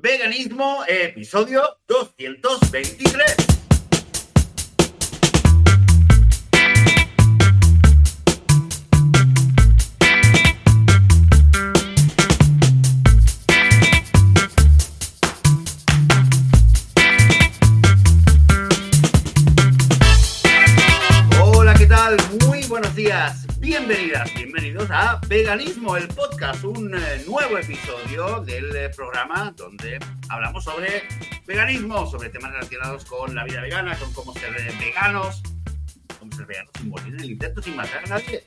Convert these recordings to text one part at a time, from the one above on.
Veganismo, episodio 223. Veganismo, el podcast, un eh, nuevo episodio del eh, programa donde hablamos sobre veganismo, sobre temas relacionados con la vida vegana, con cómo ser eh, veganos, cómo ser veganos sin morir en el intento, sin matar a nadie.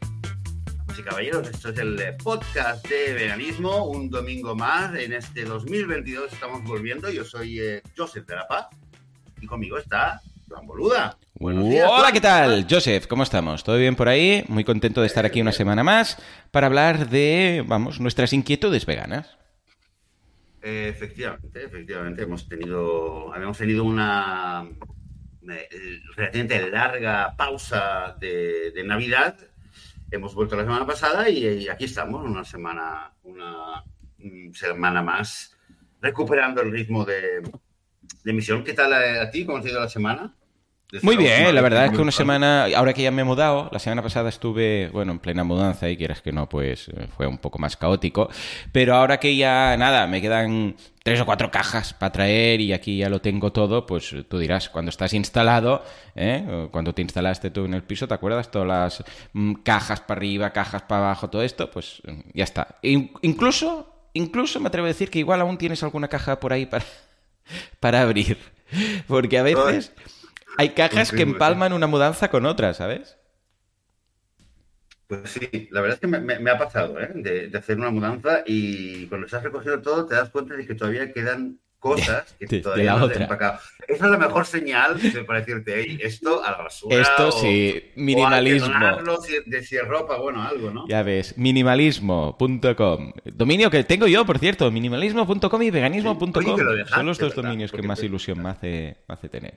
Damas y caballeros, esto es el podcast de veganismo, un domingo más. En este 2022 estamos volviendo. Yo soy Joseph de la Paz y conmigo está Joan Boluda. Buenos días, Hola. ¿qué tal? Joseph, ¿cómo estamos? ¿Todo bien por ahí? Muy contento de estar aquí una semana más para hablar de, vamos, nuestras inquietudes veganas. Eh, Efectivamente, efectivamente, hemos tenido, habíamos tenido una eh, relativamente larga pausa de, de Navidad. Hemos vuelto la semana pasada y, y aquí estamos, una semana, una mm, semana más, recuperando el ritmo de, de emisión. ¿Qué tal a, a ti? ¿Cómo ha sido la semana? Muy bien, la verdad es que una semana, ahora que ya me he mudado, la semana pasada estuve, bueno, en plena mudanza y quieras que no, pues eh, fue un poco más caótico, pero ahora que ya, nada, me quedan tres o cuatro cajas para traer y aquí ya lo tengo todo, pues tú dirás, cuando estás instalado, ¿eh? Cuando te instalaste tú en el piso, ¿te acuerdas? Todas las mm, cajas para arriba, cajas para abajo, todo esto, pues mm, ya está. In- incluso, incluso me atrevo a decir que igual aún tienes alguna caja por ahí para, para abrir, porque a veces... Hay cajas que empalman una mudanza con otra, ¿sabes? Pues sí, la verdad es que me, me- me ha pasado, ¿eh? De, de hacer una mudanza y cuando estás recogiendo todo te das cuenta de que todavía quedan cosas que De- de todavía la no otra. empacado. Esa es la mejor señal para decirte, "Ey, esto a la basura. Esto o- sí, o minimalismo. si, de si ropa, bueno, algo, ¿no? Ya ves, minimalismo.com. Dominio que tengo yo, por cierto, minimalismo.com y veganismo.com. Son los dos dominios que más te- ilusión me hace, me hace tener.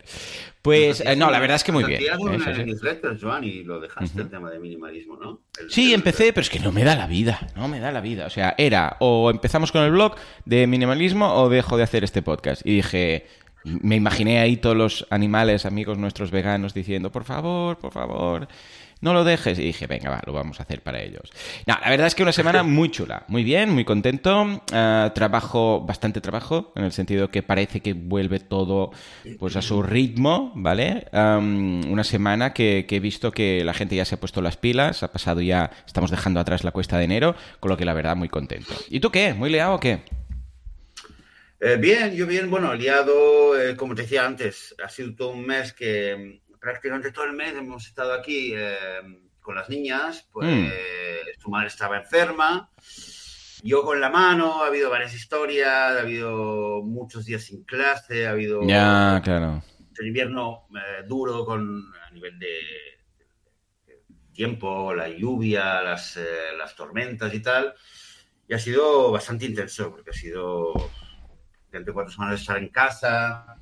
Pues, eh, no, la verdad es que muy bien. Eso sí. newsletter, Joan, y lo dejaste el tema de minimalismo, ¿no? El- Sí, el- empecé, pero es que no me da la vida, no me da la vida. O sea, era o empezamos con el blog de minimalismo o dejo de hacer este podcast. Y dije, me imaginé ahí todos los animales, amigos nuestros veganos, diciendo, por favor, por favor, no lo dejes. Y dije, venga, va, lo vamos a hacer para ellos. No, la verdad es que una semana muy chula, muy bien, muy contento. Ah, trabajo, bastante trabajo, en el sentido que parece que vuelve todo pues a su ritmo, ¿vale? Una semana que, que he visto que la gente ya se ha puesto las pilas, ha pasado ya, estamos dejando atrás la cuesta de enero, con lo que la verdad muy contento. ¿Y tú qué? ¿Muy liado o qué? Eh, bien, yo bien, bueno, liado, eh, como te decía antes, ha sido todo un mes que mm, prácticamente todo el mes hemos estado aquí eh, con las niñas, pues Mm. su madre estaba enferma, yo con la mano, ha habido varias historias, ha habido muchos días sin clase, ha habido Ya, claro. el invierno eh, duro con a nivel de, de tiempo, la lluvia, las, eh, las tormentas y tal. Y ha sido bastante intenso, porque ha sido durante cuatro semanas estar en casa,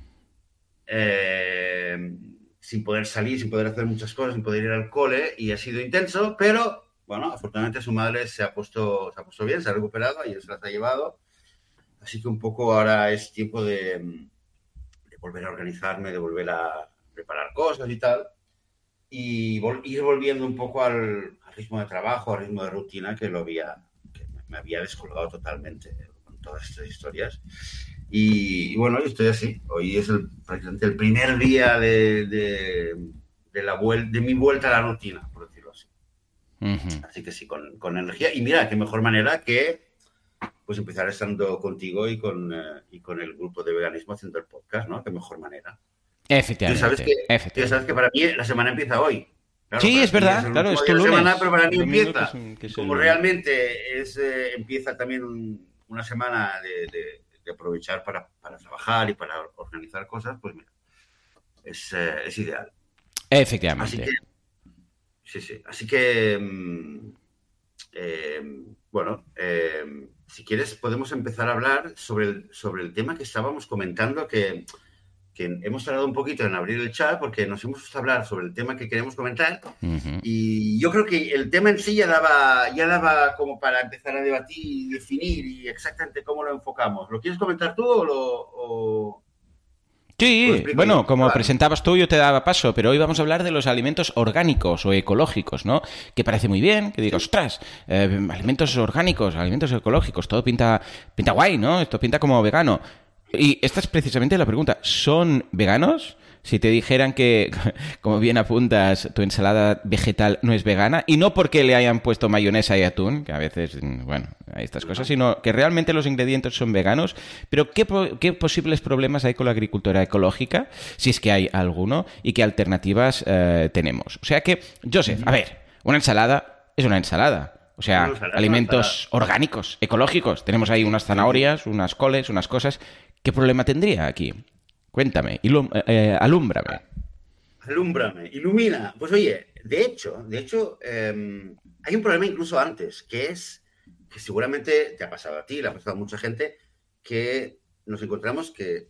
eh, sin poder salir, sin poder hacer muchas cosas, sin poder ir al cole, y ha sido intenso, pero bueno, afortunadamente su madre se ha puesto, se ha puesto bien, se ha recuperado, y se las ha llevado. Así que un poco ahora es tiempo de, de volver a organizarme, de volver a preparar cosas y tal, y vol- ir volviendo un poco al, al ritmo de trabajo, al ritmo de rutina que lo había, que me- había descolgado totalmente con todas estas historias. Y, y bueno, yo estoy así. Hoy es el, prácticamente el primer día de, de, de la vuel- de mi vuelta a la rutina, por decirlo así. Ujú. Así que sí, con, con energía. Y mira, qué mejor manera que pues empezar estando contigo y con, eh, y con el grupo de veganismo haciendo el podcast, ¿no? Qué mejor manera. Tú Efectivamente. sabes que, tú efectivamente. sabes que para mí la semana empieza hoy. Claro, Sí, es verdad, el claro, es tu lunes. semana, pero para mí empieza. que es un- que es Como el- realmente es, eh, empieza también un- una semana de, de- de aprovechar para, para trabajar y para organizar cosas, pues mira, es, eh, es ideal. Efectivamente. Así que, sí, sí. Así que, mm, eh, bueno, eh, si quieres podemos empezar a hablar sobre el, sobre el tema que estábamos comentando, que que hemos tardado un poquito en abrir el chat porque nos hemos puesto a hablar sobre el tema que queremos comentar y yo creo que el tema en sí ya daba, ya daba como para empezar a debatir y definir y exactamente cómo lo enfocamos. ¿Lo quieres comentar tú o lo...? o- Sí, bueno, como presentabas tú, yo te daba paso, pero hoy vamos a hablar de los alimentos orgánicos o ecológicos, ¿no? Que parece muy bien, que digo, ostras, eh, alimentos orgánicos, alimentos ecológicos, todo pinta, pinta guay, ¿no? Esto pinta como vegano. Y esta es precisamente la pregunta, ¿son veganos? Si te dijeran que, como bien apuntas, tu ensalada vegetal no es vegana, y no porque le hayan puesto mayonesa y atún, que a veces, mm, bueno, hay estas cosas, sino que realmente los ingredientes son veganos, pero ¿qué, qué posibles problemas hay con la agricultura ecológica, si es que hay alguno, y qué alternativas eh, tenemos? O sea que, Joseph, a ver, una ensalada es una ensalada. O sea, alimentos orgánicos, ecológicos. Tenemos ahí unas zanahorias, unas coles, unas cosas. ¿Qué problema tendría aquí? Cuéntame, ilum- eh, eh, alúmbrame. Alúmbrame, ilumina. Pues oye, de hecho, de hecho, eh, hay un problema incluso antes, que es que seguramente te ha pasado a ti, le ha pasado a mucha gente, que nos encontramos que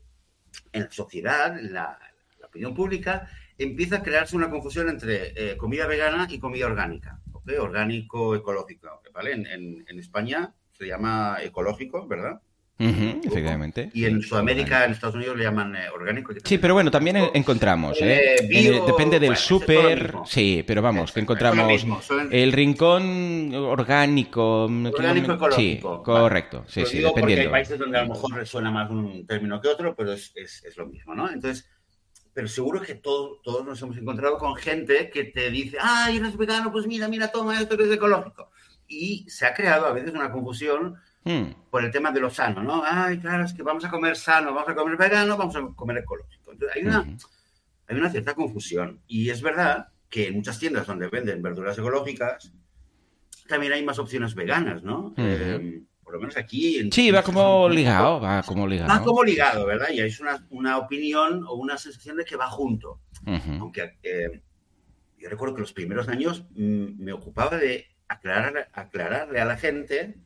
en la sociedad, en la, opinión pública, empieza a crearse una confusión entre eh, comida vegana y comida orgánica, ¿ok? Orgánico, ecológico, ¿vale? En España se llama ecológico, ¿verdad? Ujú, efectivamente. Y en Sudamérica, en Estados Unidos le llaman eh, orgánico. Sí, pero bueno, también en- encontramos, ¿eh? Eh, En depende del bueno, súper. Sí, pero vamos, que encontramos mismo, son- el rincón orgánico. Orgánico Sí, ecológico. correcto. Sí, Lo sí, digo porque hay dependiendo. países donde a lo mejor resuena más un término que otro, pero es, es- es lo mismo, ¿no? Entonces, pero seguro que todo- todos nos hemos encontrado con gente que te dice, ay, eres vegano, pues mira, mira, toma esto que es ecológico. Y se ha creado a veces una confusión Hmm, por el tema de lo sano, ¿no? Ay, claro, es que vamos a comer sano, vamos a comer vegano, vamos a comer ecológico. Entonces, hay una, ujú. hay una cierta confusión. Y es verdad que en muchas tiendas donde venden verduras ecológicas, también hay más opciones veganas, ¿no? Eh, por lo menos aquí. En, Sí, va como ligado, va como Va ligado. como ligado, ¿verdad? Y es una, una opinión o una sensación de que va junto. Aunque eh, yo recuerdo que los primeros años mm, me ocupaba de aclarar, aclararle a la gente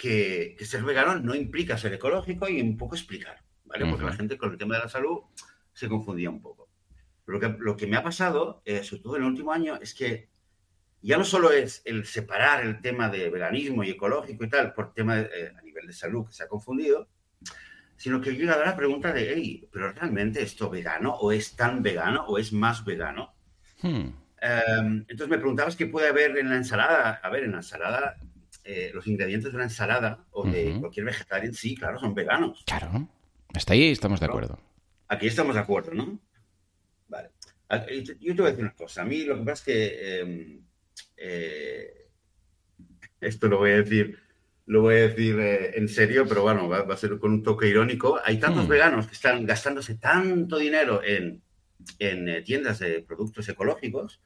que, que ser vegano no implica ser ecológico y un poco explicar, ¿vale? Porque Ujú. la gente con el tema de la salud se confundía un poco. Pero lo que, lo que me ha pasado, eh, sobre todo en el último año, es que ya no solo es el separar el tema de veganismo y ecológico y tal por tema de, eh, a nivel de salud que se ha confundido, sino que llega a la pregunta de, hey, ¿pero realmente esto vegano o es tan vegano o es más vegano? Hmm. Eh, entonces me preguntabas qué puede haber en la ensalada. A ver, en la ensalada, eh, los ingredientes de una ensalada o de cualquier vegetal en sí, claro, son veganos. Claro. Hasta ahí estamos de acuerdo. Aquí estamos de acuerdo, ¿no? Vale. Ah, Yo te voy a decir una cosa. A mí lo que pasa es que eh, eh, esto lo voy a decir, lo voy a decir eh, en serio, pero bueno, va, va a ser con un toque irónico. Hay tantos Hmm. veganos que están gastándose tanto dinero en, en tiendas de productos ecológicos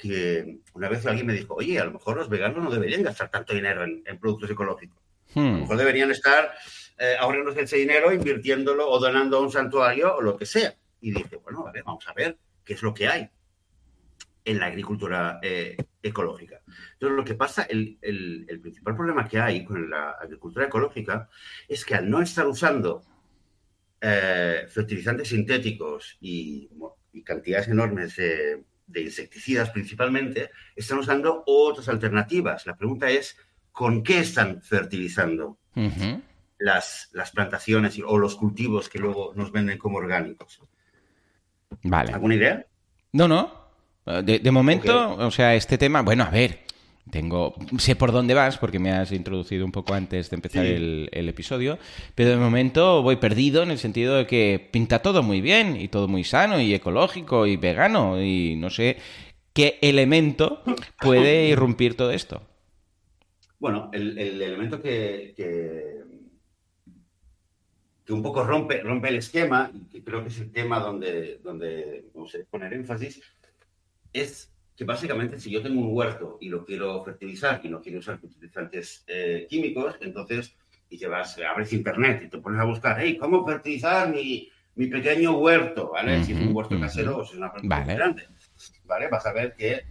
que una vez alguien me dijo, oye, a lo mejor los veganos no deberían gastar tanto dinero en, en productos ecológicos. A lo Hmm. mejor deberían estar eh, ahorrándose ese dinero, invirtiéndolo o donando a un santuario o lo que sea. Y dije, bueno, vale, vamos a ver qué es lo que hay en la agricultura eh, ecológica. Entonces, lo que pasa, el, el- el principal problema que hay con la agricultura ecológica es que al no estar usando eh, fertilizantes sintéticos y, y cantidades enormes de, de insecticidas principalmente, están usando otras alternativas. La pregunta es, ¿con qué están fertilizando? Las, las plantaciones o los cultivos que luego nos venden como orgánicos. Vale. ¿Alguna idea? No, no. De, de momento, o sea, este tema, bueno, a ver, tengo, sé por dónde vas porque me has introducido un poco antes de empezar Sí. el, el episodio, pero de momento voy perdido en el sentido de que pinta todo muy bien y todo muy sano y ecológico y vegano y no sé qué elemento puede irrumpir todo esto. Bueno, el, el elemento que, que, que un poco rompe, rompe el esquema, y que creo que es el tema donde, donde vamos a poner énfasis, es que básicamente si yo tengo un huerto y lo quiero fertilizar y no quiero usar fertilizantes eh, químicos, entonces y te vas, abres internet y te pones a buscar, hey, ¿cómo fertilizar mi, mi pequeño huerto? ¿Vale? Si es un huerto casero o si es una planta Vale. grande. ¿Vale? Vas a ver que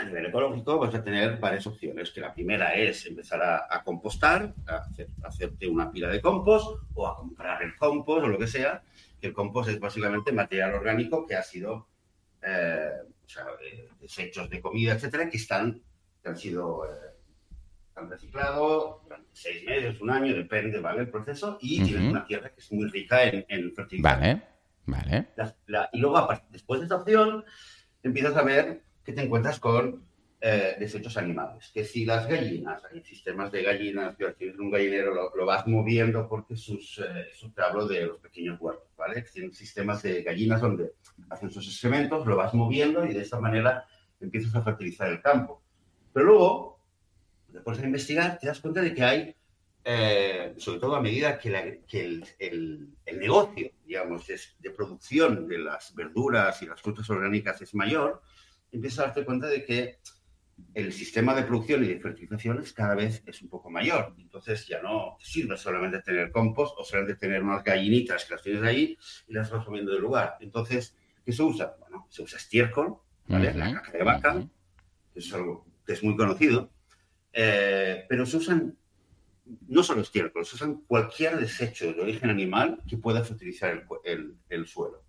a nivel ecológico vas a tener varias opciones, que la primera es empezar a, a compostar, a hacer- a hacerte una pila de compost o a comprar el compost o lo que sea, que el compost es básicamente material orgánico que ha sido, eh, o sea, eh, desechos de comida, etcétera, que están, que han sido, eh, han reciclado durante seis meses, un año, depende, ¿vale? El proceso, y tienen Ujú. una tierra que es muy rica en, en fertilidad. Vale, vale. La- la- y luego, después de esta opción, empiezas a ver que te encuentras con eh, desechos animales. Que si las gallinas, hay sistemas de gallinas, que tienes un gallinero, lo, lo vas moviendo porque sus, eh, eso te hablo de los pequeños huertos, ¿vale? Tienen sistemas de gallinas donde hacen sus excrementos, lo vas moviendo y de esta manera empiezas a fertilizar el campo. Pero luego, después de investigar, te das cuenta de que hay eh, sobre todo a medida que, la- que el, el- el negocio, digamos, de producción de las verduras y las frutas orgánicas es mayor, empiezas a darte cuenta de que el sistema de producción y de fertilizaciones cada vez es un poco mayor. Entonces ya no sirve solamente tener compost o solamente tener unas gallinitas que las tienes ahí y las vas moviendo del lugar. Entonces, ¿qué se usa? Bueno, se usa estiércol, ¿vale? La caca de vaca, que es algo que es muy conocido, eh, pero se usan no solo estiércol, se usan cualquier desecho de origen animal que pueda fertilizar el, cu- el- el suelo.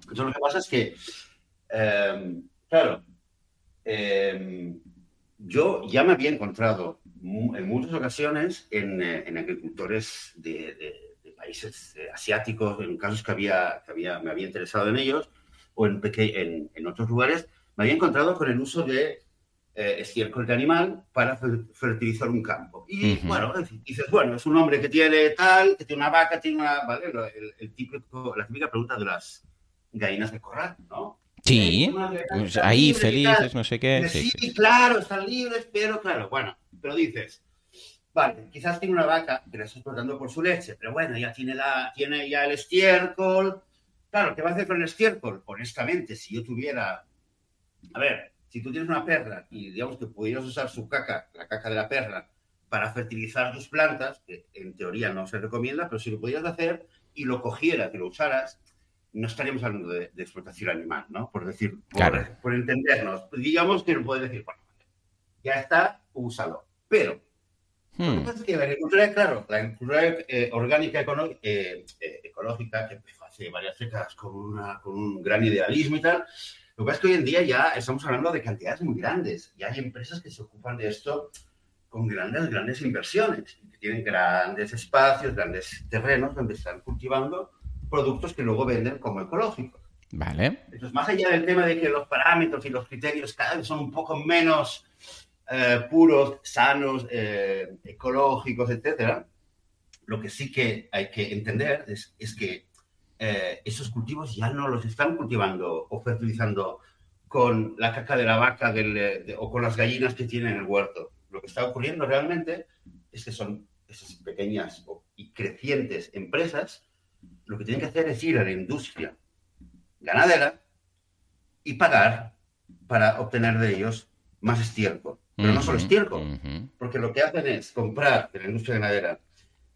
Entonces lo que pasa es que, eh, claro, eh, yo ya me había encontrado en muchas ocasiones en, eh, en agricultores de, de- de países eh, asiáticos, en casos que, había, que había, me había interesado en ellos, o en, en, en otros lugares, me había encontrado con el uso de eh, estiércol de animal para fer- fertilizar un campo. Y Ujú. bueno, dices, bueno, es un hombre que tiene tal, que tiene una vaca, tiene una, ¿vale? El, el típico, la típica pregunta de las gallinas de corral, ¿no? Sí, pues ahí libres felices, no sé qué. Sí. claro, están libres, pero claro, bueno, pero dices, vale, quizás tiene una vaca que la está explotando por su leche, pero bueno, ya tiene, la, tiene ya el estiércol. Claro, ¿qué va a hacer con el estiércol? Honestamente, si yo tuviera, a ver, si tú tienes una perra y digamos que pudieras usar su caca, la caca de la perra, para fertilizar tus plantas, que en teoría no se recomienda, pero si lo pudieras hacer y lo cogieras y lo usaras, no estaríamos hablando de, de explotación animal, ¿no? Por decir, por, Claro. por entendernos. Digamos que no puedes decir, bueno, ya está, úsalo. Pero Hmm. que la agricultura, claro, la agricultura eh, orgánica eh, eh, ecológica, que empezó hace varias décadas con, una- con un gran idealismo y tal, lo que pasa es que hoy en día ya estamos hablando de cantidades muy grandes. Ya hay empresas que se ocupan de esto con grandes, grandes inversiones, que tienen grandes espacios, grandes terrenos donde están cultivando productos que luego venden como ecológicos. Vale. Entonces, más allá del tema de que los parámetros y los criterios cada vez son un poco menos eh, puros, sanos, eh, ecológicos, etcétera, lo que sí que hay que entender es, es que eh, esos cultivos ya no los están cultivando o fertilizando con la caca de la vaca del, de- o con las gallinas que tienen en el huerto. Lo que está ocurriendo realmente es que son esas pequeñas y crecientes empresas, lo que tienen que hacer es ir a la industria ganadera y pagar para obtener de ellos más estiércol. Pero no solo estiércol, ujú. porque lo que hacen es comprar de la industria ganadera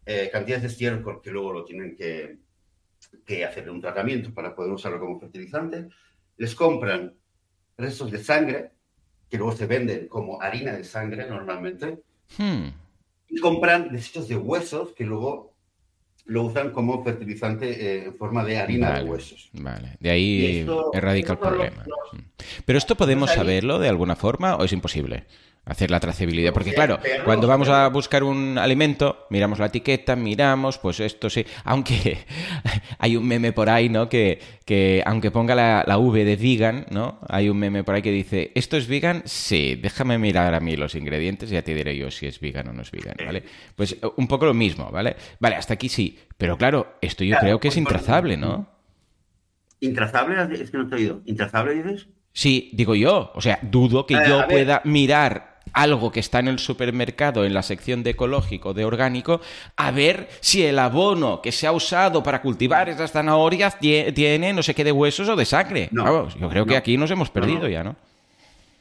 eh, cantidades de estiércol que luego lo tienen que, que hacer un tratamiento para poder usarlo como fertilizante. Les compran restos de sangre, que luego se venden como harina de sangre normalmente, Hmm. y compran desechos de huesos que luego lo usan como fertilizante eh, en forma de harina Vale, de huesos. Vale, de ahí esto- erradica el problema. los- Mm. Pero esto podemos saberlo de alguna forma o es imposible hacer la trazabilidad. Porque claro, cuando vamos a buscar un alimento, miramos la etiqueta, miramos, pues esto sí. Aunque hay un meme por ahí, ¿no? Que, que aunque ponga la, la V de vegan, ¿no? Hay un meme por ahí que dice, ¿esto es vegan? Sí, déjame mirar a mí los ingredientes y ya te diré yo si es vegan o no es vegan, ¿vale? Pues eh, un poco lo mismo, ¿vale? Vale, hasta aquí sí. Pero claro, esto yo Claro, creo que es pues, bueno, intrazable, ¿no? ¿Intrazable? Es que no te he oído. ¿Intrazable dices? Sí, digo yo. O sea, dudo que yo pueda mirar algo que está en el supermercado, en la sección de ecológico, de orgánico, a ver si el abono que se ha usado para cultivar esas zanahorias tie- tiene no sé qué de huesos o de sangre. No, Vamos, yo creo que aquí nos hemos perdido no. ya, ¿no?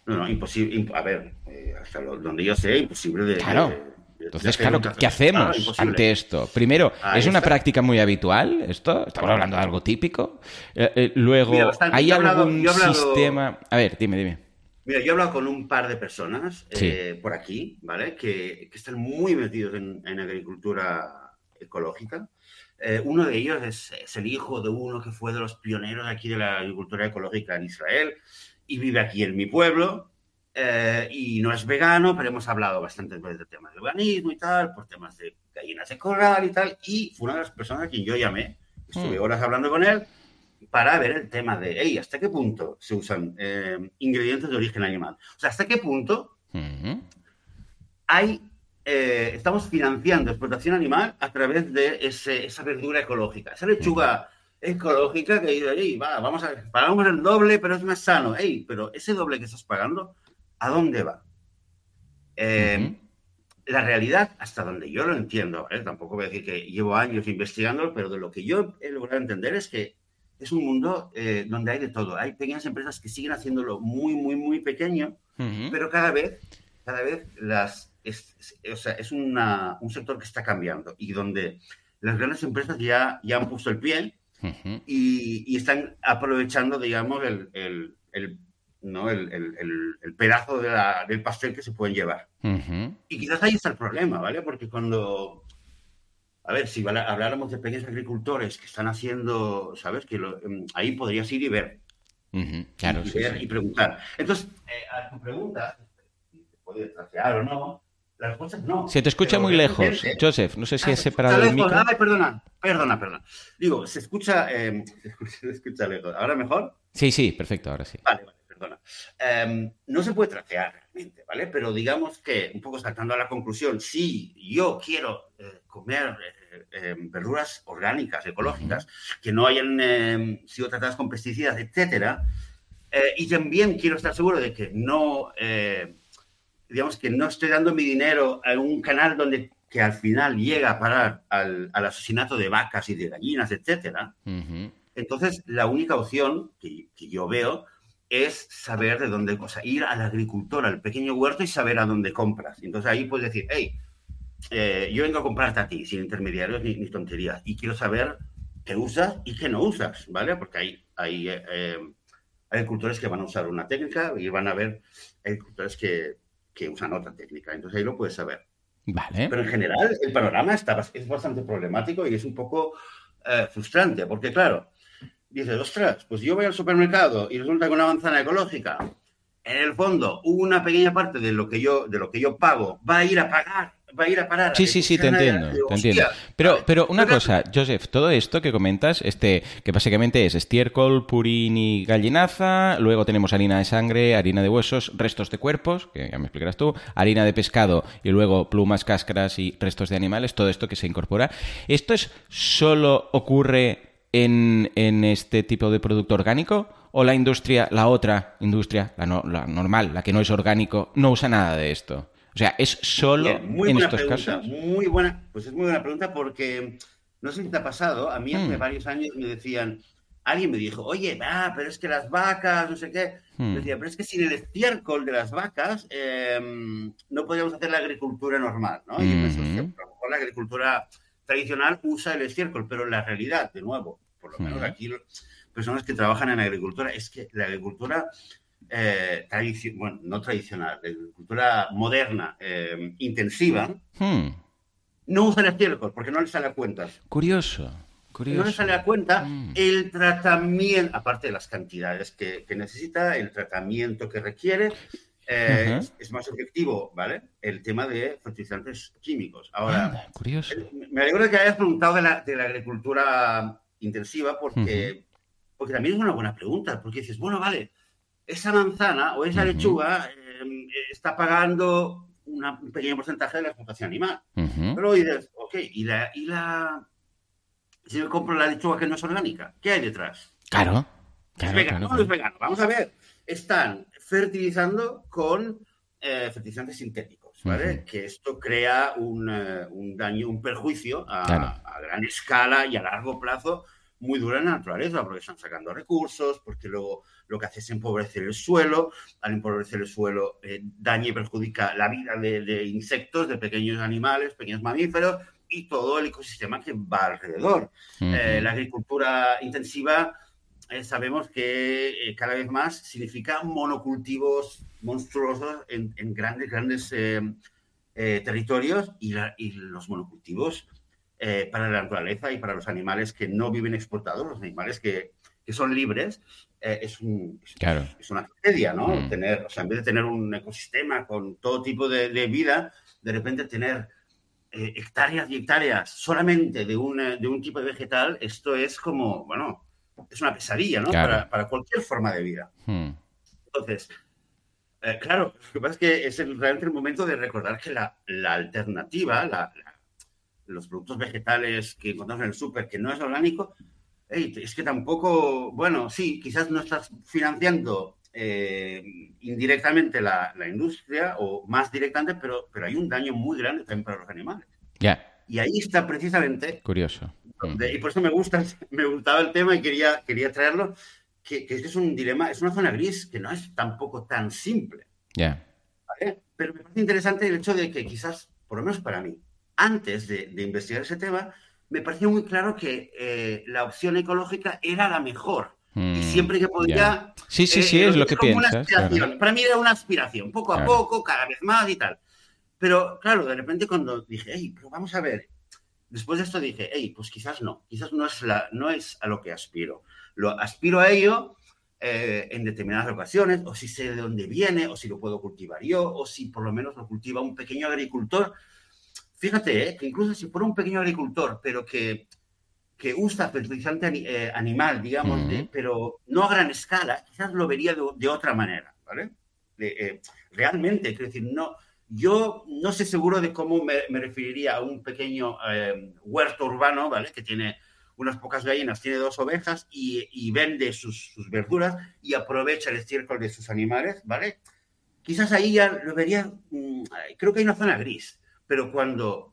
No, no, imposible. imp- a ver, eh, hasta lo- donde yo sé, imposible de. Claro. de- de- de Entonces, claro, ¿qué, hacemos imposible. ante esto? Primero, ¿es una práctica muy habitual esto? Estamos hablando de algo típico. Eh, eh, luego, Mira. ¿hay hablado- algún hablado- sistema...? A ver, dime, dime. Mira, yo he hablado con un par de personas Sí. eh, por aquí, ¿vale? Que, que están muy metidos en, en agricultura ecológica. Eh, uno de ellos es, es, el hijo de uno que fue de los pioneros aquí de la agricultura ecológica en Israel y vive aquí en mi pueblo. Eh, y no es vegano, pero hemos hablado bastante de temas de veganismo y tal, por temas de gallinas de corral y tal. Y fue una de las personas a quien yo llamé. Estuve mm. horas hablando con él para ver el tema de, hey, ¿hasta qué punto se usan eh, ingredientes de origen animal? O sea, ¿hasta qué punto hay, eh, estamos financiando explotación animal a través de ese, esa verdura ecológica, esa lechuga ecológica que dice, hey, va, vamos a, pagamos el doble, pero es más sano. Hey, pero ese doble que estás pagando, ¿a dónde va? Eh, la realidad, hasta donde yo lo entiendo, tampoco voy a decir que llevo años investigándolo, pero de lo que yo he logrado entender es que es un mundo eh, donde hay de todo. Hay pequeñas empresas que siguen haciéndolo muy, muy, muy pequeño, pero cada vez, cada vez las, es, o sea, es una, un sector que está cambiando y donde las grandes empresas ya, ya han puesto el pie y, y, están aprovechando, digamos, el, el, el ¿no? el, el pedazo de la, del pastel que se pueden llevar. Y quizás ahí está el problema, ¿vale? Porque cuando a ver, si habláramos de pequeños agricultores que están haciendo, ¿sabes? Que em, ahí podrías ir y ver. Claro, y, ver y preguntar. Entonces, eh, a tu pregunta, ¿te puede trasear o no? La respuesta es no. Se te escucha muy lejos, Joseph. No sé si ah, es separado el micro. Ay, perdona, perdona, perdona. Digo, se escucha, eh, se escucha lejos. ¿Ahora mejor? Sí, sí, perfecto, ahora sí. Vale, vale. Em, no se puede tracear realmente, ¿vale? Pero digamos que, un poco saltando a la conclusión, si yo quiero eh, comer eh, em, verduras orgánicas, ecológicas, que no hayan em, sido tratadas con pesticidas, etcétera, eh, y también quiero estar seguro de que no, digamos que no estoy dando mi dinero a un canal donde que al final llega a parar al, asesinato de vacas y de gallinas, etcétera. Entonces, la única opción que, que yo veo es saber de dónde, o sea, ir al agricultor, al pequeño huerto y saber a dónde compras. Entonces ahí puedes decir, hey, eh, yo vengo a comprarte a ti, sin intermediarios ni, ni, tonterías, y quiero saber qué usas y qué no usas, ¿vale? Porque hay, hay eh, agricultores que van a usar una técnica y van a ver agricultores que, que usan otra técnica. Entonces ahí lo puedes saber. Vale. Pero en general el panorama está, es bastante problemático y es un poco eh, frustrante, porque claro, dices, ostras, pues yo voy al supermercado y resulta que una manzana ecológica, en el fondo, una pequeña parte de lo que yo, de lo que yo pago va a ir a pagar va a ir a parar. Sí, sí, sí, te entiendo, te entiendo. Pero, pero una cosa, Joseph, todo esto que comentas, este, que básicamente es estiércol, purín y gallinaza, luego tenemos harina de sangre, harina de huesos, restos de cuerpos, que ya me explicarás tú, harina de pescado y luego plumas, cáscaras y restos de animales, todo esto que se incorpora. ¿Esto es solo ocurre en, en, este tipo de producto orgánico? ¿O la industria, la otra industria, la, no, la, normal, la que no es orgánico, no usa nada de esto? O sea, ¿es solo en estos casos? Muy buena, pues es muy buena pregunta porque no sé si te ha pasado, a mí hace hmm. varios años me decían, alguien me dijo, oye, ah, pero es que las vacas, no sé qué. Hmm. Decía, pero es que sin el estiércol de las vacas em, no podríamos hacer la agricultura normal, ¿no? Y eso, a lo mejor la agricultura tradicional usa el estiércol, pero la realidad, de nuevo, por lo menos aquí personas que trabajan en agricultura, es que la agricultura eh, bueno, no tradicional, la agricultura moderna, eh, intensiva, hmm. no usa el estiércol porque no le sale a cuenta. Curioso. Curioso. No le sale a cuenta hmm. el tratamiento, aparte de las cantidades que, que necesita, el tratamiento que requiere, eh, es, más efectivo, ¿vale? El tema de fertilizantes químicos. Ahora, curioso. me alegro de que hayas preguntado de la, de la agricultura intensiva porque, porque también es una buena pregunta, porque dices, bueno, vale, esa manzana o esa lechuga em, está pagando un pequeño porcentaje de la explotación animal. Pero dices, ok, ¿y la, ¿y la... Si me compro la lechuga que no es orgánica, ¿qué hay detrás? Claro. claro, es vegano, es vegano. Vamos a ver. Están fertilizando con eh, fertilizantes sintéticos, ¿vale? Que esto crea un, eh, un, daño, un perjuicio a, a, gran escala y a largo plazo muy duro en la naturaleza, porque están sacando recursos, porque luego lo que hace es empobrecer el suelo, al empobrecer el suelo eh, daña y perjudica la vida de, de, insectos, de pequeños animales, pequeños mamíferos y todo el ecosistema que va alrededor. la agricultura intensiva eh, sabemos que eh, cada vez más significa monocultivos monstruosos en, en grandes, grandes eh, eh territorios y, la, y, los monocultivos eh, para la naturaleza y para los animales que no viven explotados, los animales que, que son libres, eh, es, un, es, una tragedia, ¿no? Mm. Tener, o sea, en vez de tener un ecosistema con todo tipo de, vida, de repente tener eh, hectáreas y hectáreas solamente de, una, de un tipo de vegetal, esto es como, bueno, es una pesadilla, ¿no? Para, para, cualquier forma de vida. Mm. Entonces, eh, claro, lo que pasa es que es realmente el momento de recordar que la, la alternativa, la, los productos vegetales que encontramos en el súper, que no es orgánico, es que tampoco, bueno, sí, quizás no estás financiando eh, indirectamente la, industria o más directamente, pero, pero hay un daño muy grande también para los animales. Ya. Y ahí está precisamente. Curioso. y por eso me gusta, me gustaba el tema y quería, quería traerlo, que, que es un dilema, es una zona gris que no es tampoco tan simple. Ya. Pero me parece interesante el hecho de que quizás, por lo menos para mí, antes de, de investigar ese tema, me pareció muy claro que eh, la opción ecológica era la mejor. y mm, siempre que podía... Sí, sí, sí, eh, es lo que piensas. Para mí era una aspiración, poco a poco, cada vez más y tal. Pero claro, de repente cuando dije, hey, pero vamos a ver, después de esto dije, hey, pues quizás no, quizás no es, la, no es a lo que aspiro. Lo aspiro a ello eh, en determinadas ocasiones, o si sé de dónde viene, o si lo puedo cultivar yo, o si por lo menos lo cultiva un pequeño agricultor Fíjate, ¿eh? que incluso si fuera un pequeño agricultor, pero que, que usa fertilizante eh, animal, digamos, pero no a gran escala, quizás lo vería de, otra manera, ¿vale? Eh, realmente, quiero decir, no, yo no sé seguro de cómo me, referiría a un pequeño huerto urbano, ¿vale? Que tiene unas pocas gallinas, tiene dos ovejas y, vende sus, verduras y aprovecha el estiércol de sus animales, ¿vale? Quizás ahí ya lo vería, mm, creo que hay una zona gris, pero cuando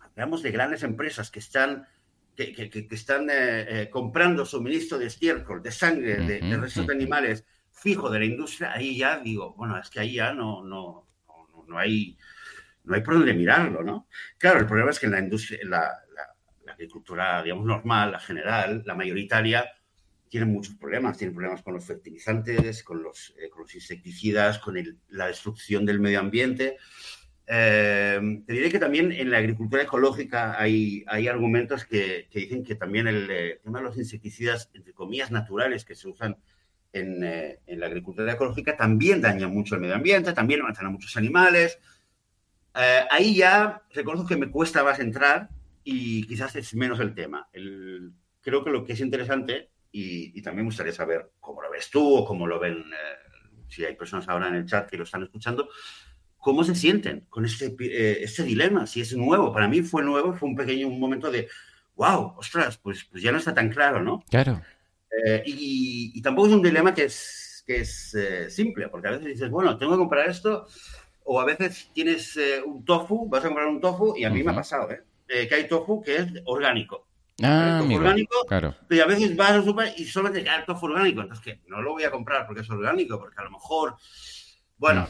hablamos de grandes empresas que están, que, que, están eh, eh, comprando suministro de estiércol, de sangre, de, restos de animales fijo de la industria, ahí ya digo, bueno, es que ahí ya no, no, no, hay, no hay por dónde mirarlo, ¿no? Claro, el problema es que en la industria, la, la, agricultura, digamos, normal, la general, la mayoritaria, tiene muchos problemas. Tiene problemas con los fertilizantes, con los, eh, con los insecticidas, con la destrucción del medio ambiente. Eh, te diré que también en la agricultura ecológica hay, hay argumentos que, que dicen que también el, eh, tema de los insecticidas, entre comillas, naturales que se usan en, eh, en, la agricultura ecológica también dañan mucho el medio ambiente, también matan a muchos animales. ahí ya reconozco que me cuesta más entrar y quizás es menos el tema. El, creo que lo que es interesante, y, y, también me gustaría saber cómo lo ves tú o cómo lo ven, si hay personas ahora en el chat que lo están escuchando, cómo se sienten con este, eh, este dilema, si es nuevo. Para mí fue nuevo, fue un pequeño un momento de, wow, ostras, pues, pues ya no está tan claro, ¿no? Claro. Eh, y, tampoco es un dilema que es, que es eh, simple, porque a veces dices, bueno, tengo que comprar esto, o a veces tienes un tofu, vas a comprar un tofu, y a mí me ha pasado, ¿eh? que hay tofu que es orgánico. Ah, tofu orgánico, claro. y a veces vas al super y solo te queda tofu orgánico, entonces que no lo voy a comprar porque es orgánico, porque a lo mejor bueno,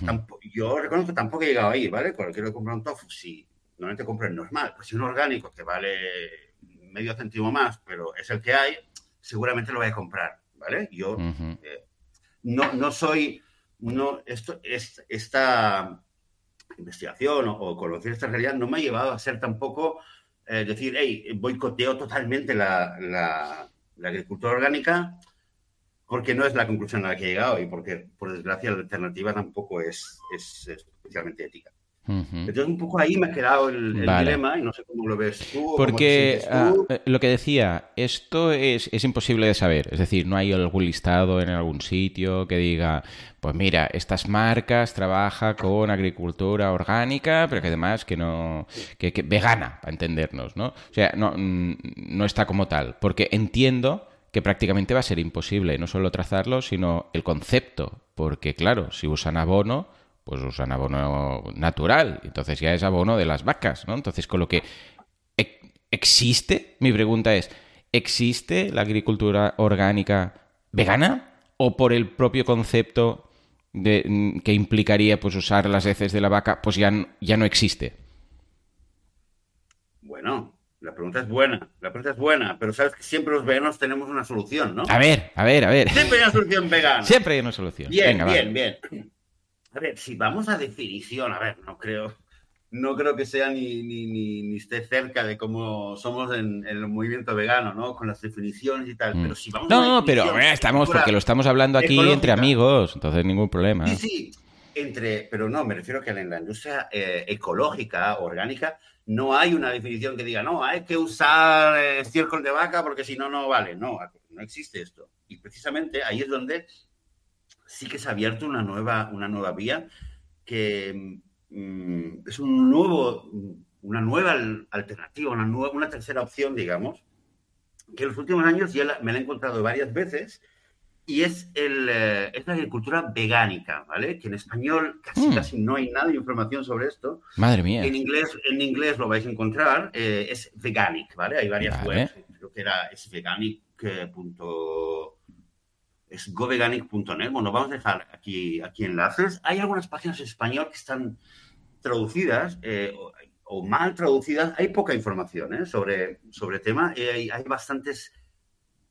yo reconozco que tampoco he llegado ahí, ¿vale? Cuando quiero comprar un tofu, si normalmente compro el normal, pues si un orgánico que vale medio céntimo más, pero es el que hay, seguramente lo voy a comprar, ¿vale? Yo eh, no, no soy, no, esto, es, esta investigación o, conocer esta realidad no me ha llevado a ser tampoco eh, decir, hey, boicoteo totalmente la, la, la agricultura orgánica, porque no es la conclusión a la que he llegado y porque, por desgracia, la alternativa tampoco es, es especialmente ética. Entonces, un poco ahí me ha quedado el, dilema y no sé cómo lo ves tú. Porque ah, eh, lo que decía, esto es, es, imposible de saber. Es decir, no hay algún listado en algún sitio que diga, pues mira, estas marcas trabaja con agricultura orgánica, pero que además que no, que, que vegana, para entendernos, ¿no? O sea, no, mm, no está como tal. Porque entiendo que prácticamente va a ser imposible no solo trazarlo, sino el concepto, porque claro, si usan abono, pues usan abono natural, entonces ya es abono de las vacas, ¿no? Entonces, con lo que existe, mi pregunta es, ¿existe la agricultura orgánica vegana o por el propio concepto de, que implicaría pues usar las heces de la vaca, pues ya, ya no existe? Bueno, la pregunta es buena, la pregunta es buena, pero sabes que siempre los veganos tenemos una solución, ¿no? A ver, a ver, a ver. Siempre hay una solución vegana. Siempre hay una solución. Bien, bien, bien. A ver, si vamos a definición, a ver, no creo. no creo que sea ni, ni, ni, esté cerca de cómo somos en, el movimiento vegano, ¿no? Con las definiciones y tal. Mm. Pero si vamos no, pero estamos, porque lo estamos hablando aquí entre amigos, entonces ningún problema. Sí, sí, entre, pero no, me refiero que en la industria eh, ecológica, orgánica, no hay una definición que diga, no, hay que usar eh, estiércol de vaca porque si no, no vale. No, no existe esto. Y precisamente ahí es donde sí que se ha abierto una nueva, una nueva vía que mm, es un nuevo, una nueva alternativa, una, nueva, una tercera opción, digamos, que en los últimos años ya me la he encontrado varias veces y es, el, eh, es la agricultura vegánica, ¿vale? Que en español casi, mm. casi no hay nada de información sobre esto. Madre mía. En inglés, en inglés lo vais a encontrar, eh, es veganic, ¿vale? Hay varias webs, creo que era es veganic. es goveganic.net. Bueno, vamos a dejar aquí, aquí enlaces. Hay algunas páginas en español que están traducidas eh, o, mal traducidas. Hay poca información sobre, sobre el tema. hay, hay bastantes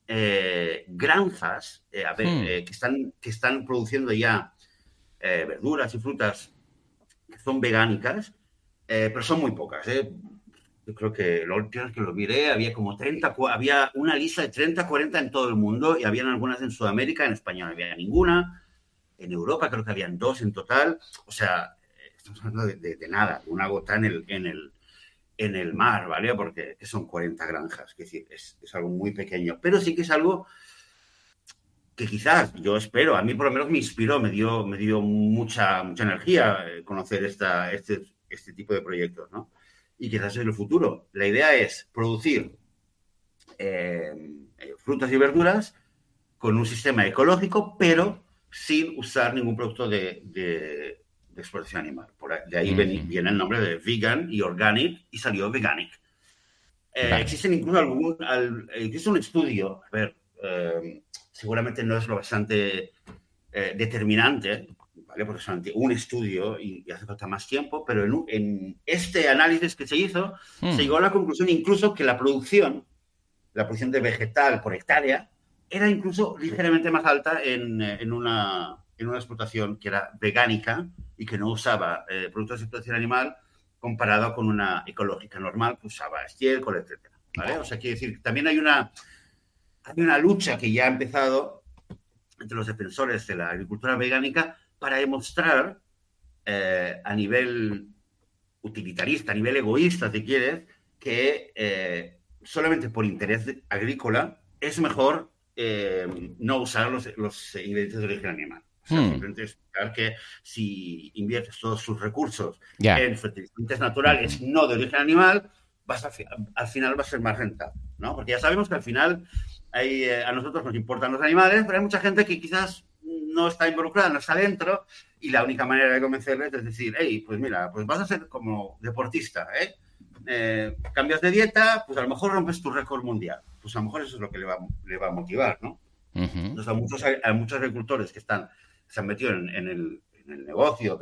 eh, granjas eh, hmm. eh, que, están, que están produciendo ya verduras y frutas que son vegánicas, pero son muy pocas. Yo creo que lo último que lo miré había como 30, había una lista de 30, 40 en todo el mundo y habían algunas en Sudamérica, en España no había ninguna, en Europa creo que habían dos en total, o sea, estamos hablando de, de nada, una gota en el, en el, en el mar, ¿vale? Porque son 40 granjas, es algo muy pequeño, pero sí que es algo que quizás yo espero, a mí por lo menos me inspiró, me dio, mucha, mucha energía eh, conocer este, este tipo de proyectos, ¿no? Y quizás es el futuro. La idea es producir eh, frutas y verduras con un sistema ecológico, pero sin usar ningún producto de explotación animal. Por de ahí viene el nombre de vegan y organic y salió veganic. Eh, existen incluso algún, existe un estudio, a ver, eh, seguramente no es lo bastante eh, determinante, ¿vale? porque es un estudio y, hace falta más tiempo, pero en, este análisis que se hizo, hmm. se llegó a la conclusión incluso que la producción, la producción de vegetal por hectárea, era incluso ligeramente más alta en, en una, en una explotación que era vegánica y que no usaba eh, productos de explotación animal comparado con una ecológica normal que usaba estiércol, etc. ¿vale? O sea, quiere decir, también hay una, hay una lucha que ya ha empezado entre los defensores de la agricultura vegánica para demostrar eh, a nivel utilitarista, a nivel egoísta, si quieres, que eh, solamente por interés agrícola es mejor no usar los, los ingredientes de origen animal. Hmm. simplemente explicar que si inviertes todos sus recursos en fertilizantes naturales no de origen animal, vas al final va a ser más rentable, ¿no? Porque ya sabemos que al final hay, eh, a nosotros nos importan los animales, pero hay mucha gente que quizás no está involucrada, no está dentro, y la única manera de convencerles es decir, hey, pues mira, pues vas a ser como deportista, ¿eh? eh cambias de dieta, pues a lo mejor rompes tu récord mundial. Pues a lo mejor eso es lo que le va, le va a motivar, ¿no? Entonces, a muchos, a muchos agricultores que están se han metido en, el, negocio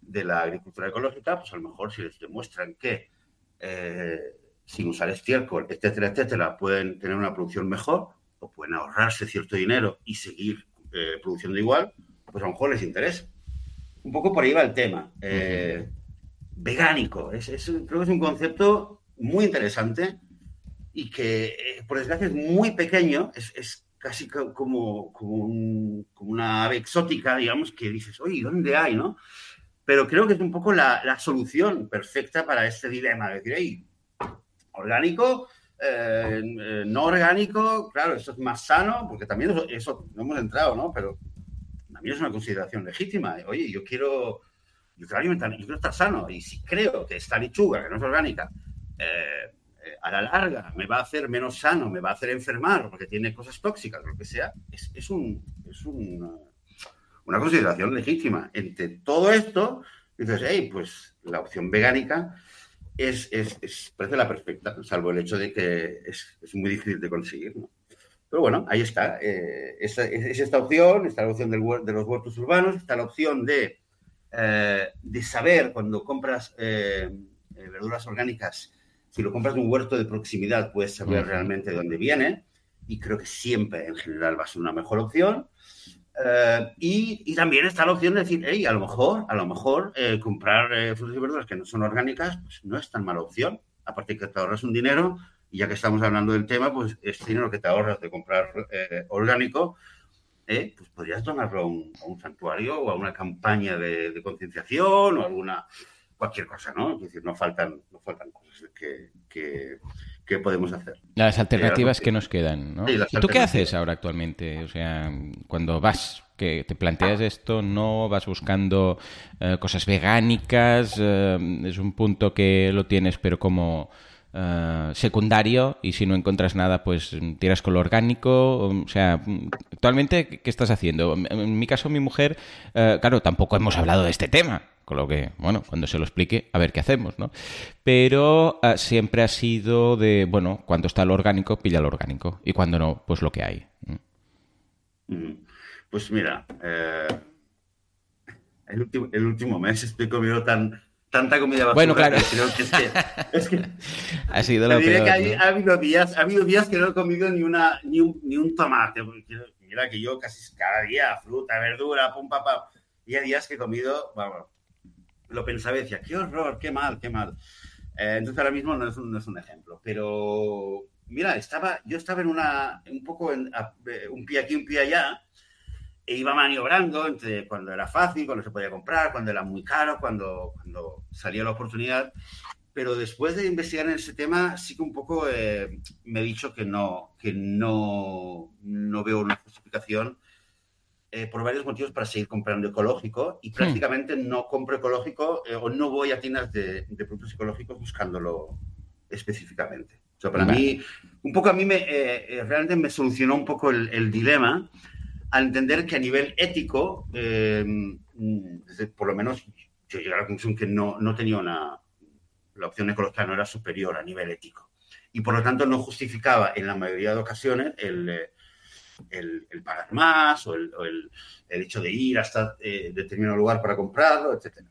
de la agricultura ecológica, pues a lo mejor si les demuestran que eh, sin usar estiércol, etcétera, etcétera, pueden tener una producción mejor o pueden ahorrarse cierto dinero y seguir eh, produciendo igual, pues a lo mejor les interesa. Un poco por ahí va el tema. Eh, vegánico, es, creo que es un concepto muy interesante y que, por desgracia, es muy pequeño, es casi como, como, una ave exótica, digamos, que dices, oye, ¿dónde hay, no? Pero creo que es un poco la, solución perfecta para este dilema, de decir, hey, orgánico, eh, eh, no orgánico, claro, eso es más sano, porque también eso, no hemos entrado, ¿no? Pero también es una consideración legítima. Oye, yo quiero, yo quiero alimentar, quiero estar sano, y si creo que esta lechuga, que no es orgánica, eh, a la larga me va a hacer menos sano, me va a hacer enfermar porque tiene cosas tóxicas, lo que sea, es, es, un, es una, una, consideración legítima. Entre todo esto, dices, hey, pues la opción vegánica es, es, parece la perfecta, salvo el hecho de que es, es muy difícil de conseguir. Pero bueno, ahí está. Eh, es, esta opción, está la opción de los huertos urbanos, está la opción de, eh, de saber cuando compras eh, verduras orgánicas si lo compras de un huerto de proximidad, puedes saber realmente de dónde viene y creo que siempre en general va a ser una mejor opción. Eh, y, también está la opción de decir, hey, a lo mejor, a lo mejor eh, comprar eh, frutas y verduras que no son orgánicas, pues no es tan mala opción. Aparte que te ahorras un dinero, y ya que estamos hablando del tema, pues este dinero que te ahorras de comprar orgánico, pues podrías donarlo a un, santuario o a una campaña de, concienciación o alguna cualquier cosa, ¿no? Es decir, no faltan, no faltan cosas que, que, podemos hacer. Las alternativas que, nos quedan, ¿no? ¿Y tú qué haces ahora actualmente? O sea, cuando vas, que te planteas esto, no vas buscando eh, cosas vegánicas, eh, es un punto que lo tienes, pero como eh, secundario y si no encuentras nada, pues tiras con lo orgánico. O sea, actualmente, ¿qué estás haciendo? En mi caso, mi mujer, eh, claro, tampoco hemos hablado de este tema. Con lo que, bueno, cuando se lo explique, a ver qué hacemos, ¿no? Pero eh, siempre ha sido de, bueno, cuando está lo orgánico, pilla lo orgánico. Y cuando no, pues lo que hay. Mm. Pues mira, el, último, el último mes estoy comiendo tan, tanta comida basura. Bueno, claro. creo que es que, ha sido lo peor, que ha, habido días, ha habido días que no he comido ni, una, ni, un, ni un tomate. Mira que yo casi cada día, fruta, verdura, pum, papá. Y hay días que he comido, vamos, lo pensaba y decía, qué horror, qué mal, qué mal. Eh, entonces ahora mismo no es, un, no es un ejemplo. Pero, mira, estaba, yo estaba en una, un poco en, un pie aquí, un pie allá e iba maniobrando entre cuando era fácil, cuando se podía comprar, cuando era muy caro, cuando, cuando salía la oportunidad. Pero después de investigar en ese tema, sí que un poco eh, me he dicho que no, que no, no veo una justificación eh, por varios motivos para seguir comprando ecológico y hmm. prácticamente no compro ecológico eh, o no voy a tiendas de, productos ecológicos buscándolo específicamente. O sea, para mí, un poco a mí me, realmente me solucionó un poco el, el dilema al entender que a nivel ético, eh, por lo menos yo llegué a la conclusión que no, no tenía una, la opción ecológica no era superior a nivel ético. Y por lo tanto no justificaba en la mayoría de ocasiones el, el, pagar más o, el, el, hecho de ir hasta eh, determinado lugar para comprarlo, etc.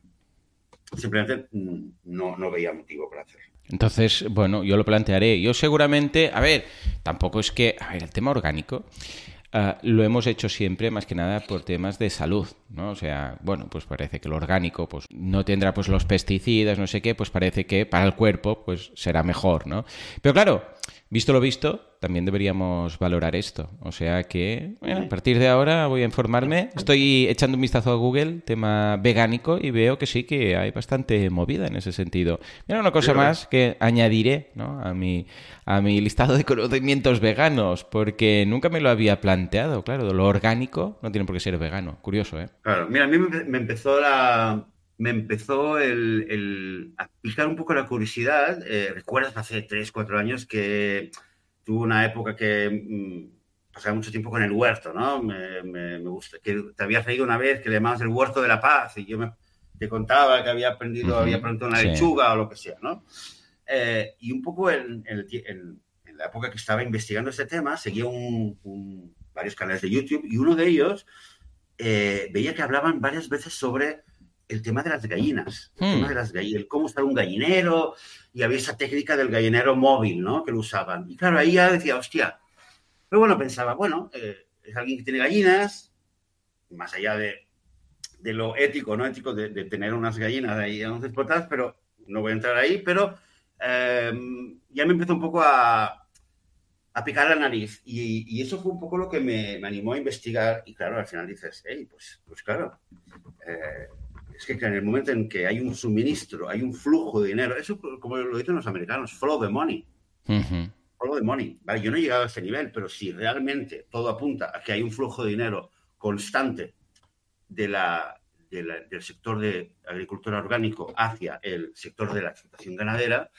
Simplemente mm, no, no veía motivo para hacerlo. Entonces, bueno, yo lo plantearé. Yo seguramente, a ver, tampoco es que, a ver, el tema orgánico Ah, lo hemos hecho siempre más que nada por temas de salud, ¿no? O sea, bueno, pues parece que lo orgánico pues no tendrá pues los pesticidas, no sé qué, pues parece que para el cuerpo pues será mejor, ¿no? Pero claro, Visto lo visto, también deberíamos valorar esto. O sea que, bueno, a partir de ahora voy a informarme. Estoy echando un vistazo a Google, tema vegánico, y veo que sí que hay bastante movida en ese sentido. Mira, una cosa más que añadiré ¿no? a, mi, a mi listado de conocimientos veganos, porque nunca me lo había planteado. Claro, lo orgánico no tiene por qué ser vegano. Curioso, ¿eh? Claro, mira, a mí me empezó la, me empezó el, a picar un poco la curiosidad. Eh, ¿Recuerdas hace 3, 4 años que tuve una época que mm, pasaba mucho tiempo con el huerto, ¿no? Me, gusta, que te había traído una vez que le llamabas el huerto de la paz y yo me, te contaba que había aprendido, había aprendido una lechuga o lo que sea, ¿no? Eh, y un poco en, la época que estaba investigando este tema, seguía un, varios canales de YouTube y uno de ellos eh, veía que hablaban varias veces sobre el tema de las gallinas, el tema hmm. de las gallinas, cómo usar un gallinero, y había esa técnica del gallinero móvil, ¿no? Que lo usaban. Y claro, ahí ya decía, hostia. Pero bueno, pensaba, bueno, eh, es alguien que tiene gallinas, más allá de, de lo ético, ¿no? Ético de, tener unas gallinas ahí explotadas, pero no voy a entrar ahí, pero em, ya me empezó un poco a, a picar la nariz. Y, y, eso fue un poco lo que me, me, animó a investigar. Y claro, al final dices, hey, pues, pues claro, eh, es que en el momento en que hay un suministro, hay un flujo de dinero, eso como lo dicen los americanos, flow the money. Flow the money. Vale, yo no he llegado a ese nivel, pero si realmente todo apunta a que hay un flujo de dinero constante de la, del sector de agricultura orgánico hacia el sector de la explotación ganadera,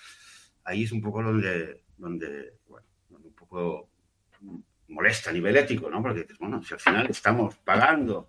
ahí es un poco donde, donde, bueno, donde un poco molesta a nivel ético, ¿no? Porque dices, bueno, si al final estamos pagando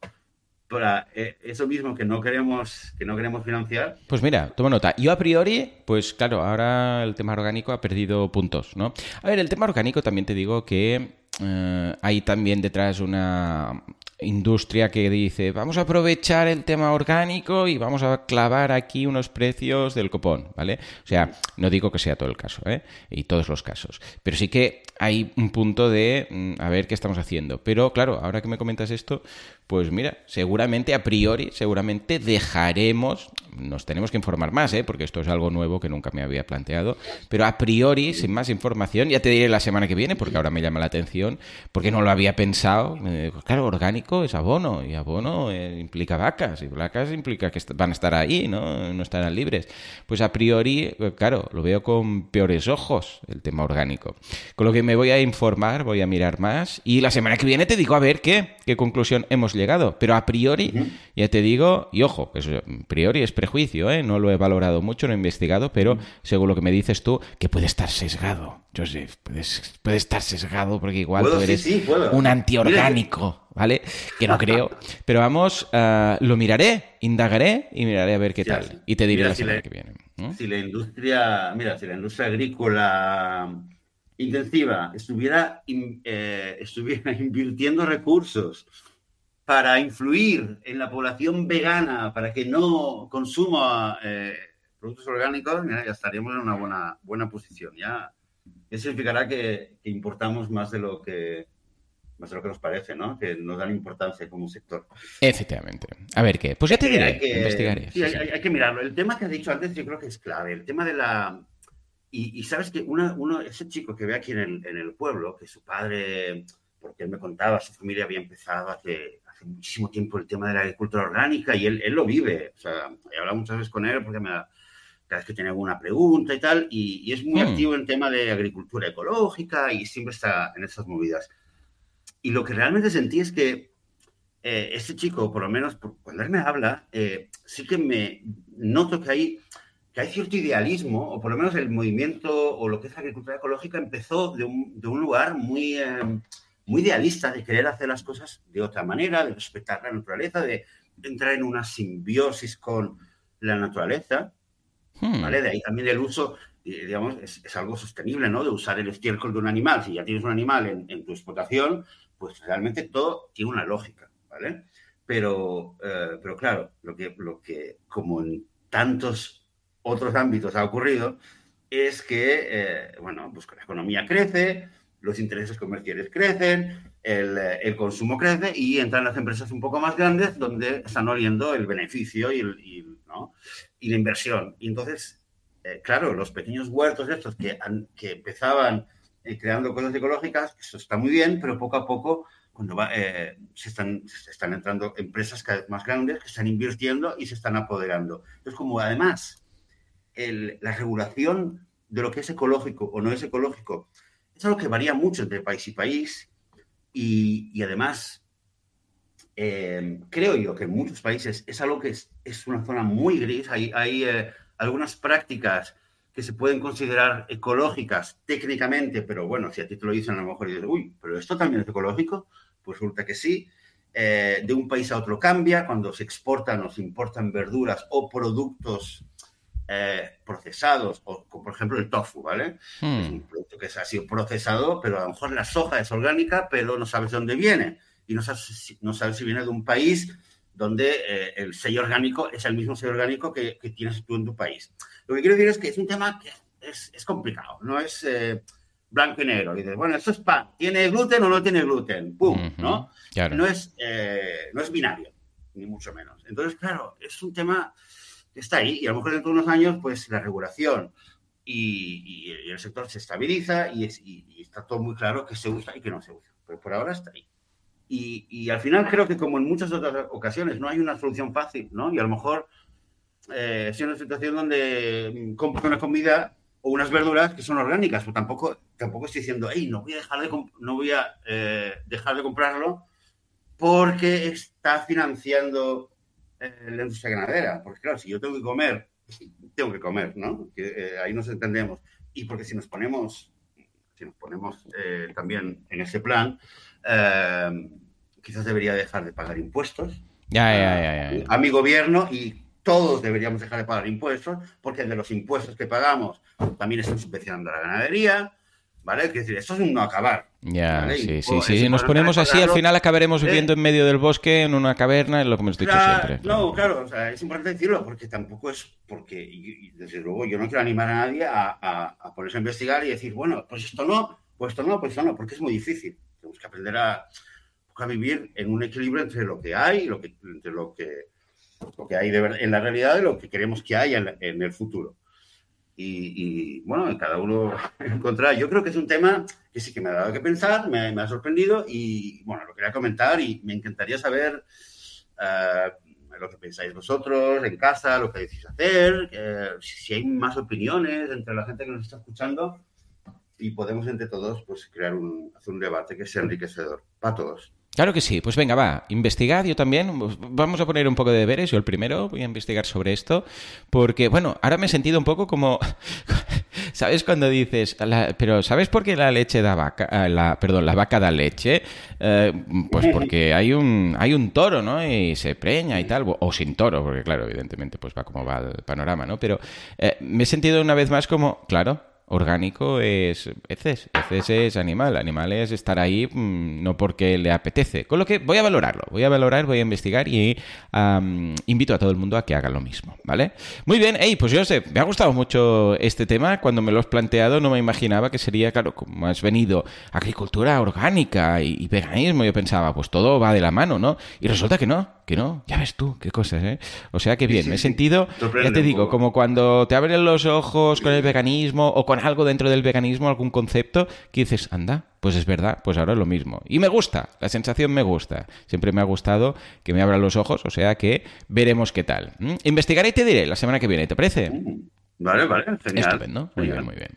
para eh, eso mismo que no queremos que no queremos financiar. Pues mira, toma nota. Yo a priori, pues claro, ahora el tema orgánico ha perdido puntos, ¿no? A ver, el tema orgánico también te digo que eh, hay también detrás una industria que dice, vamos a aprovechar el tema orgánico y vamos a clavar aquí unos precios del copón, ¿vale? O sea, no digo que sea todo el caso, ¿eh? Y todos los casos, pero sí que hay un punto de mm, a ver qué estamos haciendo. Pero claro, ahora que me comentas esto, pues mira, seguramente a priori, seguramente dejaremos, nos tenemos que informar más, ¿eh? porque esto es algo nuevo que nunca me había planteado, pero a priori, sin más información, ya te diré la semana que viene, porque ahora me llama la atención, porque no lo había pensado. Claro, orgánico es abono, y abono eh, implica vacas, y vacas implica que van a estar ahí, ¿no? No estarán libres. Pues a priori, eh, claro, lo veo con peores ojos el tema orgánico. Con lo que me voy a informar, voy a mirar más, y la semana que viene te digo a ver qué, qué conclusión hemos llegado. Pero a priori, ya te digo, y ojo, pues a priori es prejuicio, ¿eh? No lo he valorado mucho, no he investigado, pero según lo que me dices tú, que puede estar sesgado. Joseph, puedes, puede estar sesgado porque igual tú eres un antiorgánico, ¿vale? Que no creo. Pero vamos, uh, lo miraré, indagaré y miraré a ver qué tal. Y te diré la semana que viene. Si la industria, mira, si la industria agrícola intensiva estuviera, eh, estuviera invirtiendo recursos para influir en la población vegana, para que no consuma eh, productos orgánicos, ya estaríamos en una buena, buena posición. Ya, eso significará que, importamos más de lo que más de lo que nos parece, ¿no? Que nos dan importancia como sector. Efectivamente. A ver qué. Pues ya te diré, que, investigaré. Sí, hay, que mirarlo. El tema que has dicho antes yo creo que es clave. El tema de la... Y, sabes que uno, ese chico que ve aquí en el, en el pueblo, que su padre, porque él me contaba, su familia había empezado hace, muchísimo tiempo el tema de la agricultura orgánica y él, él lo vive. O sea, he hablado muchas veces con él porque me cada vez que tiene alguna pregunta y tal, y, es muy hmm. activo en el tema de agricultura ecológica y siempre está en esas movidas. Y lo que realmente sentí es que eh, este chico, por lo menos cuando él me habla, eh, sí que me noto que hay, que hay cierto idealismo, o por lo menos el movimiento o lo que es agricultura ecológica empezó de un, de un lugar muy... Eh, muy idealista de querer hacer las cosas de otra manera, de respetar la naturaleza, de entrar en una simbiosis con la naturaleza, hmm. ¿vale? De ahí también el uso, digamos, es, algo sostenible, ¿no? De usar el estiércol de un animal. Si ya tienes un animal en, tu explotación, pues realmente todo tiene una lógica, ¿vale? Pero, eh, pero claro, lo que, lo que como en tantos otros ámbitos ha ocurrido es que, eh, bueno, pues la economía crece, los intereses comerciales crecen, eh, el, consumo crece y entran las empresas un poco más grandes donde están oliendo el beneficio y, la inversión. Y entonces, eh, claro, los pequeños huertos estos que, empezaban creando cosas ecológicas, eso está muy bien, pero poco a poco cuando se, están, se están entrando empresas cada vez más grandes que están invirtiendo y se están apoderando. Entonces, como además la regulación de lo que es ecológico o no es ecológico es algo que varía mucho entre país y país y, además eh, creo yo que en muchos países es algo que es, una zona muy gris. Hay, hay eh, algunas prácticas que se pueden considerar ecológicas técnicamente, pero bueno, si a ti te lo dicen a lo mejor dices, uy, pero esto también es ecológico, pues resulta que sí. Eh, de un país a otro cambia, cuando se exportan o se importan verduras o productos eh, procesados, o como por ejemplo el tofu, ¿vale? Hmm. Es un producto que ha sido procesado, pero a lo mejor la soja es orgánica, pero no sabes de dónde viene. Y no sabes, no sabes si viene de un país donde eh, el sello orgánico es el mismo sello orgánico que, tienes tú en tu país. Lo que quiero decir es que es un tema que es, es complicado, no es eh, blanco y negro. Y dices, bueno, esto es pan, ¿tiene gluten o no tiene gluten? ¡Pum! ¿no? No, es, no es binario, ni mucho menos. Entonces, claro, es un tema está ahí y a lo mejor dentro de unos años pues la regulación y, el sector se estabiliza y, está todo muy claro que se usa y que no se usa. Pero por ahora está ahí. Y, al final creo que como en muchas otras ocasiones no hay una solución fácil, ¿no? Y a lo mejor eh, es una situación donde mm, compro una comida o unas verduras que son orgánicas, pero tampoco, tampoco estoy diciendo, hey, no voy a dejar de, no voy a, eh, dejar de comprarlo porque está financiando la industria ganadera, porque claro, si yo tengo que comer, tengo que comer, ¿no? Que, eh, ahí nos entendemos. Y porque si nos ponemos, si nos ponemos eh, también en ese plan, eh, quizás debería dejar de pagar impuestos a mi gobierno y todos deberíamos dejar de pagar impuestos, porque de los impuestos que pagamos también están subvencionando a la ganadería, ¿vale? Es decir, esto es un no acabar. Ya, ¿vale? sí, sí, pues, sí. Si nos ponemos así, al final acabaremos Eh, viviendo en medio del bosque, en una caverna, es lo que hemos dicho Claro, siempre. No, claro, o sea, es importante decirlo porque tampoco es porque, y, y desde luego, yo no quiero animar a nadie a, a- a ponerse a investigar y decir, bueno, pues esto no, pues esto no, pues esto no, porque es muy difícil. Tenemos que aprender a, a vivir en un equilibrio entre lo que hay, lo que, entre lo que, lo que hay de en la realidad y lo que queremos que haya en el futuro. Y, bueno, cada uno encontrará. Yo creo que es un tema que sí que me ha dado que pensar, me, ha sorprendido y bueno, lo quería comentar y me encantaría saber eh, lo que pensáis vosotros en casa, lo que decís hacer, eh, si hay más opiniones entre la gente que nos está escuchando y podemos entre todos pues crear un, hacer un debate que sea enriquecedor para todos. Claro que sí. Pues venga, va, investigad yo también. Vamos a poner un poco de deberes. Yo el primero voy a investigar sobre esto. Porque, bueno, ahora me he sentido un poco como... ¿Sabes cuando dices, la- pero ¿sabes por qué la leche da vaca? ah, La, perdón, la vaca da leche? Eh, pues porque hay un, hay un toro, ¿no? Y se preña y tal. O sin toro, porque claro, evidentemente, pues va como va el panorama, ¿no? Pero eh, me he sentido una vez más como, claro, orgánico es heces, heces es animal, animal es estar ahí mm, no porque le apetece. Con lo que voy a valorarlo, voy a valorar, voy a investigar y invito a todo el mundo a que haga lo mismo, ¿vale? Muy bien, hey, pues yo sé, me ha gustado mucho este tema, cuando me lo has planteado no me imaginaba que sería, claro, como has venido agricultura orgánica y veganismo, yo pensaba, pues todo va de la mano, ¿no? Y resulta que no, que no, ya ves tú, qué cosas, ¿eh? O sea que bien, sí, me he sentido, ya te digo, como cuando te abren los ojos con el veganismo o con algo dentro del veganismo, algún concepto, que dices, anda, pues es verdad, pues ahora es lo mismo. Y me gusta, la sensación me gusta. Siempre me ha gustado que me abran los ojos, o sea que veremos qué tal. ¿Mm? Investigaré y te diré la semana que viene, ¿te parece? Vale, vale, genial. Estupendo, muy Genial. bien, muy bien.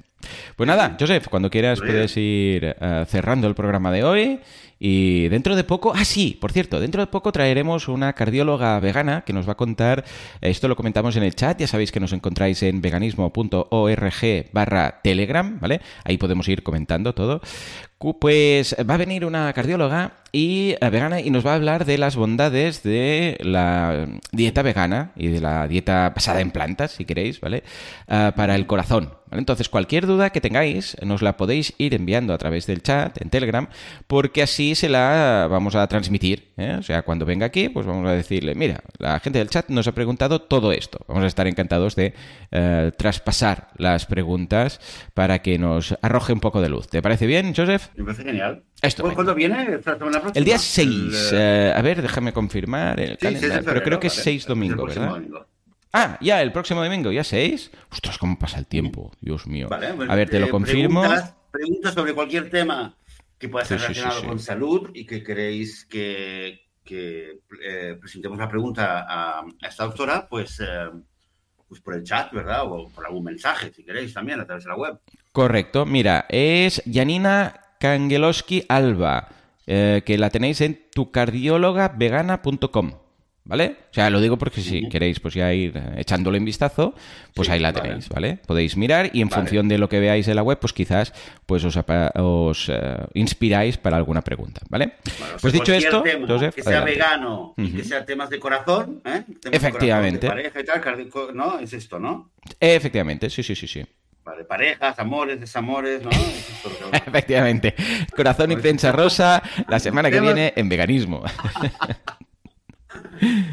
Pues nada, Joseph, cuando quieras puedes ir eh, cerrando el programa de hoy y dentro de poco, ah sí, por cierto, dentro de poco traeremos una cardióloga vegana que nos va a contar, esto lo comentamos en el chat, ya sabéis que nos encontráis en veganismo.org barra telegram, ¿vale? Ahí podemos ir comentando todo. Pues va a venir una cardióloga y eh, vegana y nos va a hablar de las bondades de la dieta vegana y de la dieta basada en plantas, si queréis, ¿vale? Ah, para el corazón. Entonces, cualquier duda que tengáis, nos la podéis ir enviando a través del chat, en Telegram, porque así se la vamos a transmitir. ¿eh? O sea, cuando venga aquí, pues vamos a decirle, mira, la gente del chat nos ha preguntado todo esto. Vamos a estar encantados de eh, traspasar las preguntas para que nos arroje un poco de luz. ¿Te parece bien, Joseph? Me parece genial. Estupendo. ¿Cuándo viene? El día 6. El, eh, a ver, déjame confirmar el sí, calendario. 6 de pero creo que es vale. 6 El domingo, próximo ¿verdad? domingo. Ah, ya, el próximo domingo, ya 6. Ostras, cómo pasa el tiempo, Dios mío. Vale, pues, a ver, te lo confirmo. Preguntas, preguntas sobre cualquier tema que pueda estar Sí, relacionado sí. con salud y que queréis que, que, eh, presentemos la pregunta a, a esta doctora, pues, eh, pues por el chat, ¿verdad? O por algún mensaje, si queréis, también a través de la web. Correcto, mira, es Janina Kangelowski Alba, eh, que la tenéis en tucardiólogavegana.com. ¿Vale? O sea, lo digo porque si queréis pues ya ir eh, echándole un vistazo, pues Sí, ahí la tenéis, ¿vale? Podéis mirar y en Vale. función de lo que veáis en la web, pues quizás pues os, os eh, inspiráis para alguna pregunta, ¿vale? Bueno, pues dicho esto, tema Joseph, que sea adelante. vegano y que sea temas de corazón, ¿eh? Temas de Efectivamente. corazón, de pareja y tal, cardio- ¿no? Es esto, ¿no? Efectivamente, sí, sí, sí, sí. Vale, parejas, amores, desamores, ¿no? Efectivamente. Corazón y prensa rosa, la semana que viene en veganismo.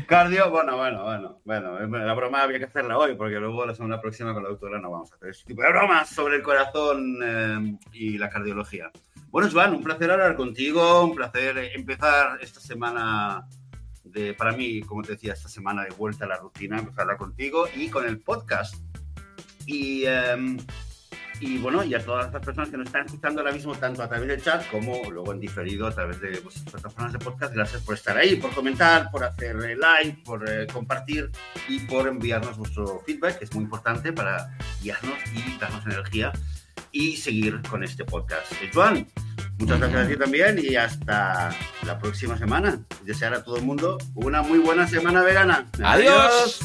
Cardio, bueno, bueno, bueno, bueno, la broma había que hacerla hoy porque luego la semana próxima con la doctora no vamos a hacer ese tipo de bromas sobre el corazón eh, y la cardiología. Bueno, Joan, un placer hablar contigo, un placer empezar esta semana de, para mí, como te decía, esta semana de vuelta a la rutina, empezarla contigo y con el podcast. Y, eh, y bueno, y a todas las personas que nos están escuchando ahora mismo, tanto a través del chat como luego en diferido a través de vuestras plataformas de podcast, gracias por estar ahí, por comentar, por hacer eh, like, por eh, compartir y por enviarnos vuestro feedback, que es muy importante para guiarnos y darnos energía y seguir con este podcast. Eh, Joan, muchas gracias a ti también y hasta la próxima semana. Desear a todo el mundo una muy buena semana vegana. Adiós.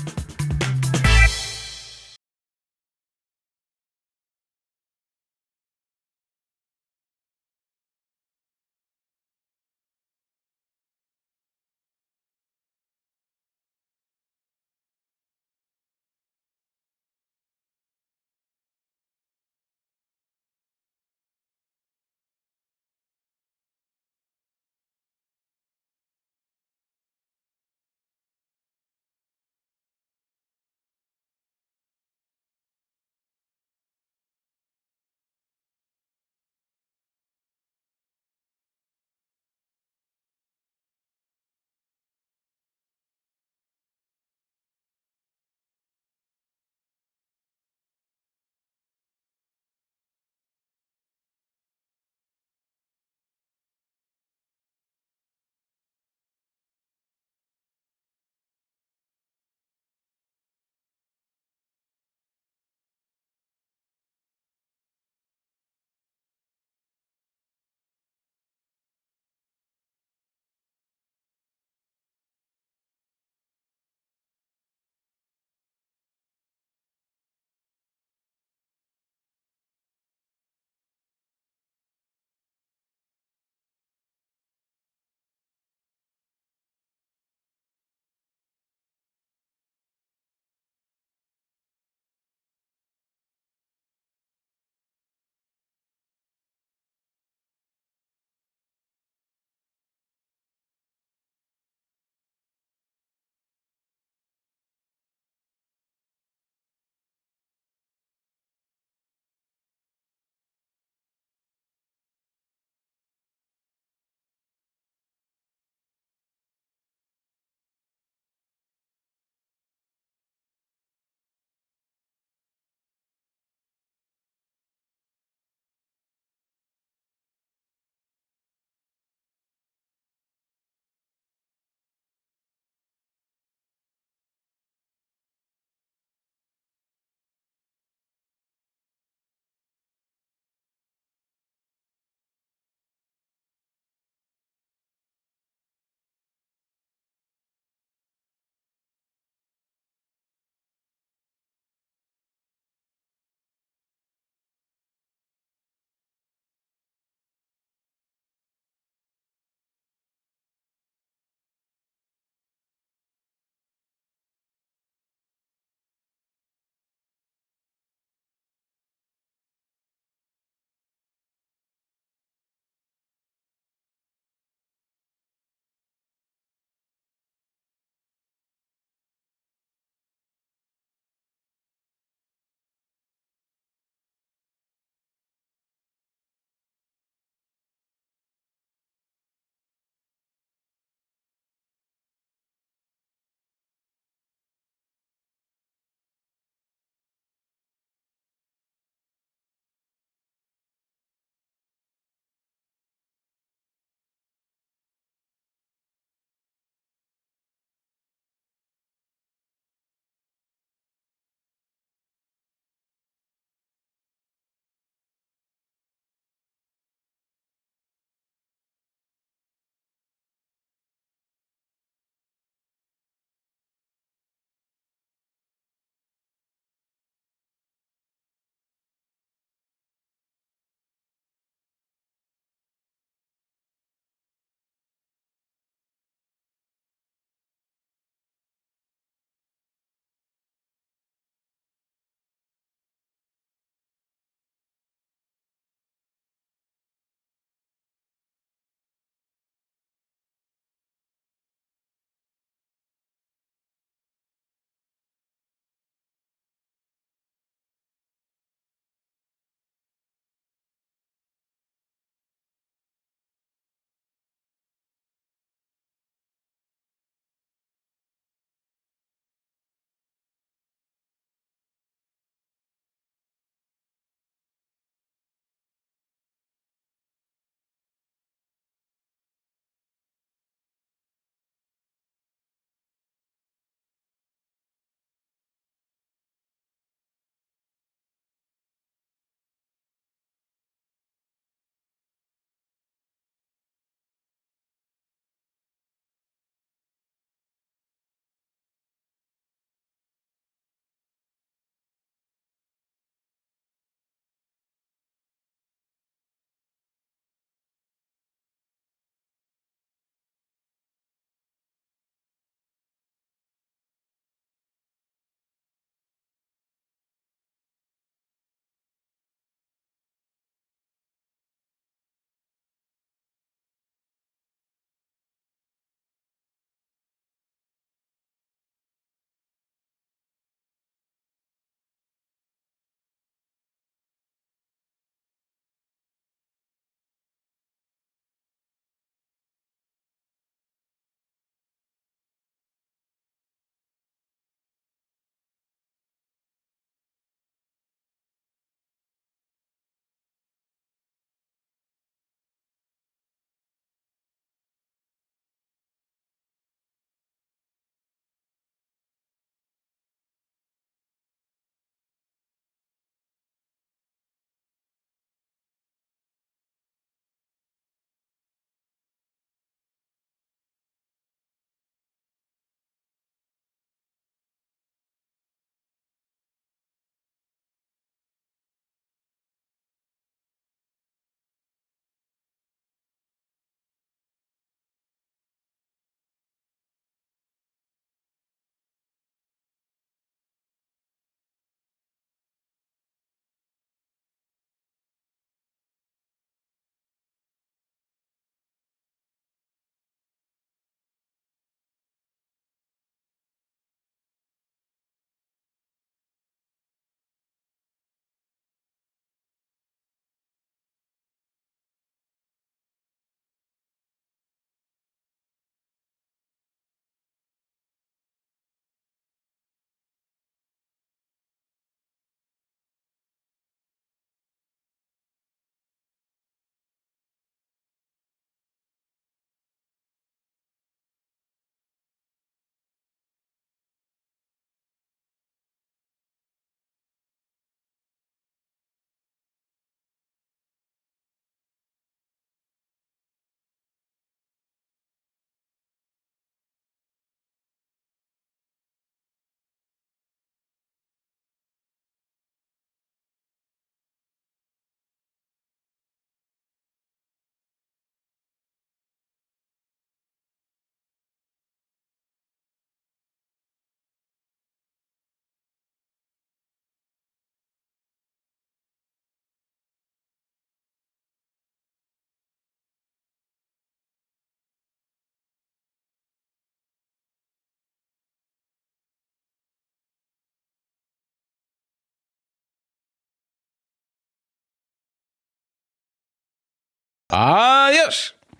Ah, Adiós.